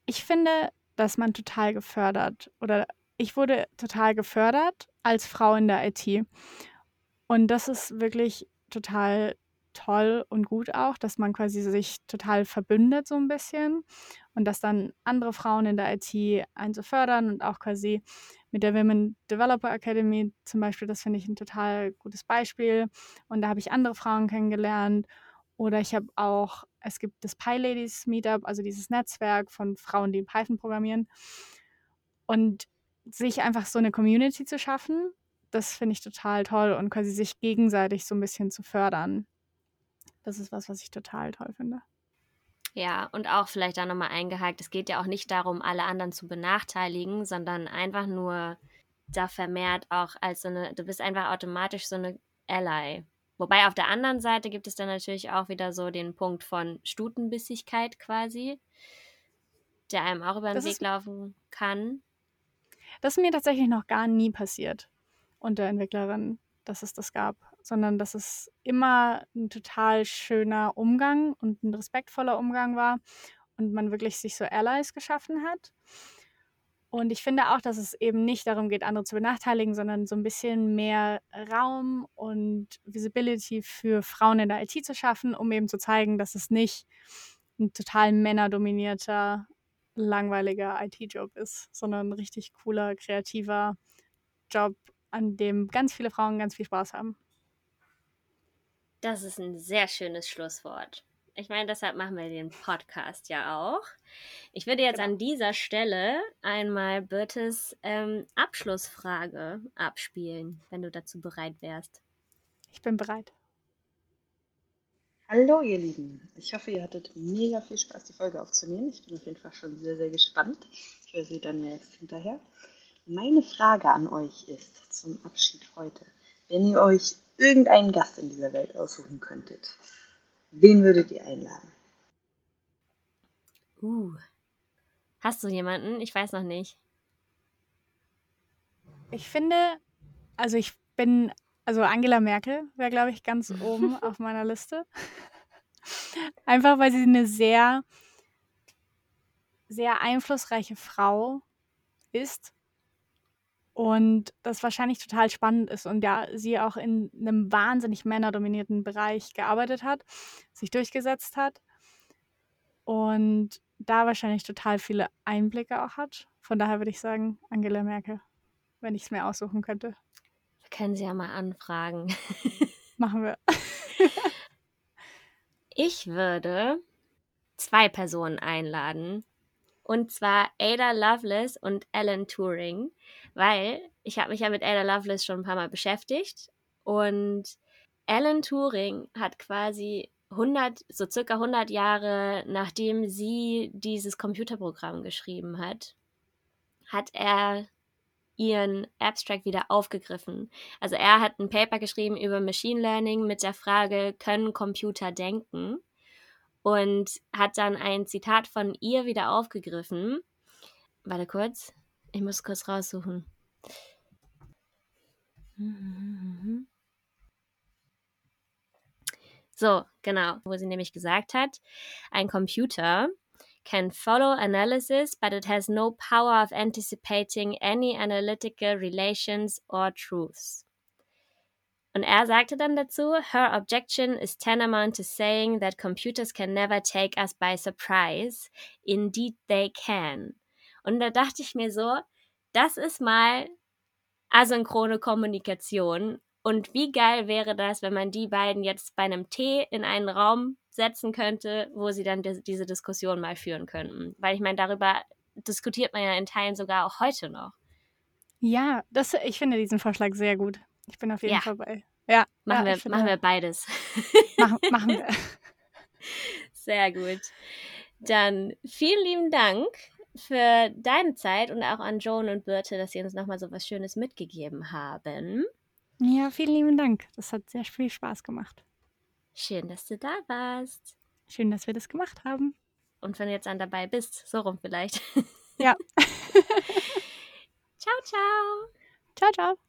Ich finde, dass man total gefördert oder ich wurde total gefördert als Frau in der IT. Und das ist wirklich total toll und gut auch, dass man quasi sich total verbündet so ein bisschen und dass dann andere Frauen in der IT einen so fördern und auch quasi mit der Women Developer Academy zum Beispiel, das finde ich ein total gutes Beispiel. Und da habe ich andere Frauen kennengelernt. Oder ich habe auch, es gibt das PyLadies Meetup, also dieses Netzwerk von Frauen, die in Python programmieren. Und sich einfach so eine Community zu schaffen, das finde ich total toll und quasi sich gegenseitig so ein bisschen zu fördern. Das ist was, was ich total toll finde. Ja, und auch vielleicht da nochmal eingehakt, es geht ja auch nicht darum, alle anderen zu benachteiligen, sondern einfach nur da vermehrt auch als so eine, du bist einfach automatisch so eine Ally. Wobei auf der anderen Seite gibt es dann natürlich auch wieder so den Punkt von Stutenbissigkeit quasi, der einem auch über den Das Weg ist- laufen kann. Das ist mir tatsächlich noch gar nie passiert unter Entwicklerinnen, dass es das gab, sondern dass es immer ein total schöner Umgang und ein respektvoller Umgang war und man wirklich sich so Allies geschaffen hat. Und ich finde auch, dass es eben nicht darum geht, andere zu benachteiligen, sondern so ein bisschen mehr Raum und Visibility für Frauen in der IT zu schaffen, um eben zu zeigen, dass es nicht ein total männerdominierter, langweiliger IT-Job ist, sondern ein richtig cooler, kreativer Job, an dem ganz viele Frauen ganz viel Spaß haben. Das ist ein sehr schönes Schlusswort. Ich meine, deshalb machen wir den Podcast ja auch. Ich würde jetzt Genau. an dieser Stelle einmal Birtes ähm, Abschlussfrage abspielen, wenn du dazu bereit wärst. Ich bin bereit. Hallo ihr Lieben, ich hoffe ihr hattet mega viel Spaß, die Folge aufzunehmen. Ich bin auf jeden Fall schon sehr, sehr gespannt. Ich höre sie dann ja jetzt hinterher. Meine Frage an euch ist zum Abschied heute, wenn ihr euch irgendeinen Gast in dieser Welt aussuchen könntet, wen würdet ihr einladen? Uh. Hast du jemanden? Ich weiß noch nicht. Ich finde, also ich bin, also Angela Merkel wäre, glaube ich, ganz oben auf meiner Liste. Einfach weil sie eine sehr, sehr einflussreiche Frau ist und das wahrscheinlich total spannend ist und ja, sie auch in einem wahnsinnig männerdominierten Bereich gearbeitet hat, sich durchgesetzt hat und da wahrscheinlich total viele Einblicke auch hat. Von daher würde ich sagen, Angela Merkel, wenn ich es mir aussuchen könnte. Wir können sie ja mal anfragen. Machen wir. Ich würde zwei Personen einladen. Und zwar Ada Lovelace und Alan Turing, weil ich habe mich ja mit Ada Lovelace schon ein paar Mal beschäftigt und Alan Turing hat quasi 100, so circa 100 Jahre nachdem sie dieses Computerprogramm geschrieben hat, hat er ihren Abstract wieder aufgegriffen. Also er hat ein Paper geschrieben über Machine Learning mit der Frage, können Computer denken? Und hat dann ein Zitat von ihr wieder aufgegriffen. Warte kurz, ich muss kurz raussuchen. So, genau, wo sie nämlich gesagt hat, ein Computer can follow analysis, but it has no power of anticipating any analytical relations or truths. Und er sagte dann dazu, her objection is tantamount to saying that computers can never take us by surprise. Indeed they can. Und da dachte ich mir so, das ist mal asynchrone Kommunikation. Und wie geil wäre das, wenn man die beiden jetzt bei einem Tee in einen Raum setzen könnte, wo sie dann diese Diskussion mal führen könnten. Weil ich meine, darüber diskutiert man ja in Teilen sogar auch heute noch. Ja, das, ich finde diesen Vorschlag sehr gut. Ich bin auf jeden Ja. Fall bei. Ja, Machen, ja, wir, machen wir beides. Machen, machen wir. Sehr gut. Dann vielen lieben Dank für deine Zeit und auch an Joan und Birte, dass sie uns nochmal so was Schönes mitgegeben haben. Ja, vielen lieben Dank. Das hat sehr viel Spaß gemacht. Schön, dass du da warst. Schön, dass wir das gemacht haben. Und wenn du jetzt an dabei bist, so rum vielleicht. Ja. ciao, ciao. Ciao, ciao.